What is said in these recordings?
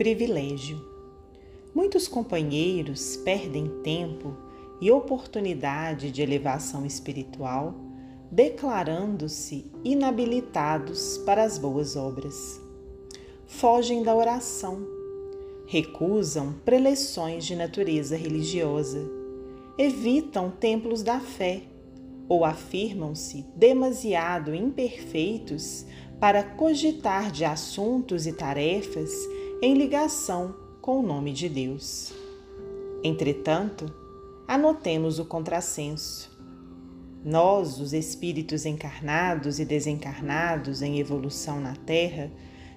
Privilégio. Muitos companheiros perdem tempo e oportunidade de elevação espiritual declarando-se inabilitados para as boas obras. Fogem da oração, recusam preleções de natureza religiosa, evitam templos da fé ou afirmam-se demasiado imperfeitos para cogitar de assuntos e tarefas em ligação com o nome de Deus. Entretanto, anotemos o contrassenso. Nós, os espíritos encarnados e desencarnados em evolução na Terra,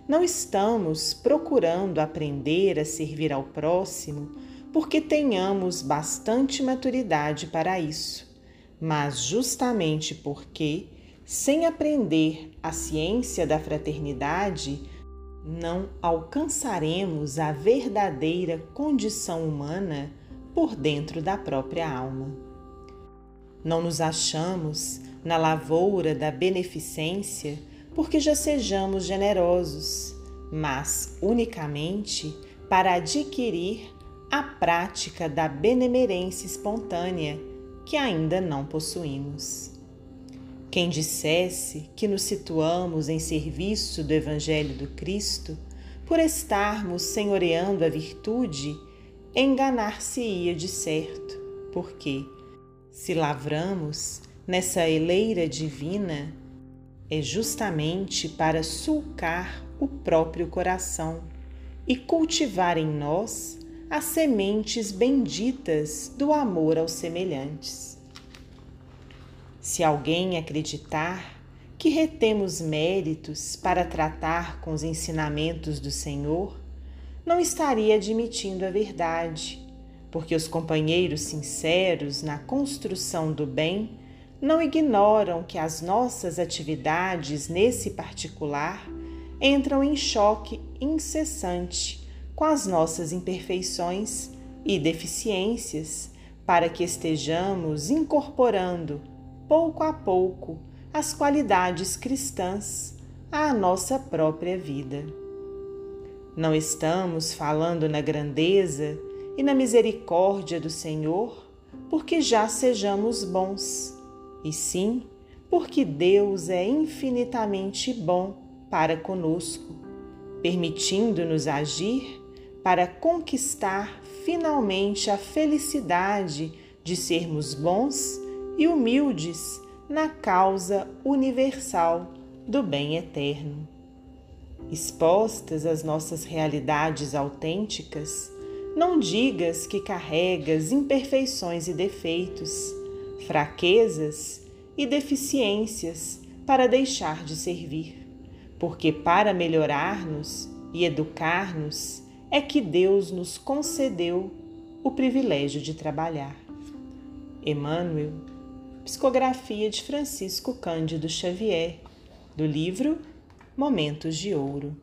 não estamos procurando aprender a servir ao próximo porque tenhamos bastante maturidade para isso mas justamente porque, sem aprender a ciência da fraternidade, não alcançaremos a verdadeira condição humana por dentro da própria alma. Não nos achamos na lavoura da beneficência porque já sejamos generosos, mas unicamente para adquirir a prática da benemerência espontânea que ainda não possuímos. Quem dissesse que nos situamos em serviço do Evangelho do Cristo, por estarmos senhoreando a virtude, enganar-se-ia de certo, porque, se lavramos nessa eleira divina, é justamente para sulcar o próprio coração e cultivar em nós as sementes benditas do amor aos semelhantes. Se alguém acreditar que retemos méritos para tratar com os ensinamentos do Senhor, não estaria admitindo a verdade, porque os companheiros sinceros na construção do bem não ignoram que as nossas atividades nesse particular entram em choque incessante com as nossas imperfeições e deficiências, para que estejamos incorporando, pouco a pouco, as qualidades cristãs à nossa própria vida. Não estamos falando na grandeza e na misericórdia do Senhor porque já sejamos bons, e sim porque Deus é infinitamente bom para conosco, permitindo-nos agir para conquistar finalmente a felicidade de sermos bons e humildes na causa universal do bem eterno. Expostas às nossas realidades autênticas, não digas que carregas imperfeições e defeitos, fraquezas e deficiências para deixar de servir, porque para melhorar-nos e educar-nos é que Deus nos concedeu o privilégio de trabalhar. Emmanuel, psicografia de Francisco Cândido Xavier, do livro Momentos de Ouro.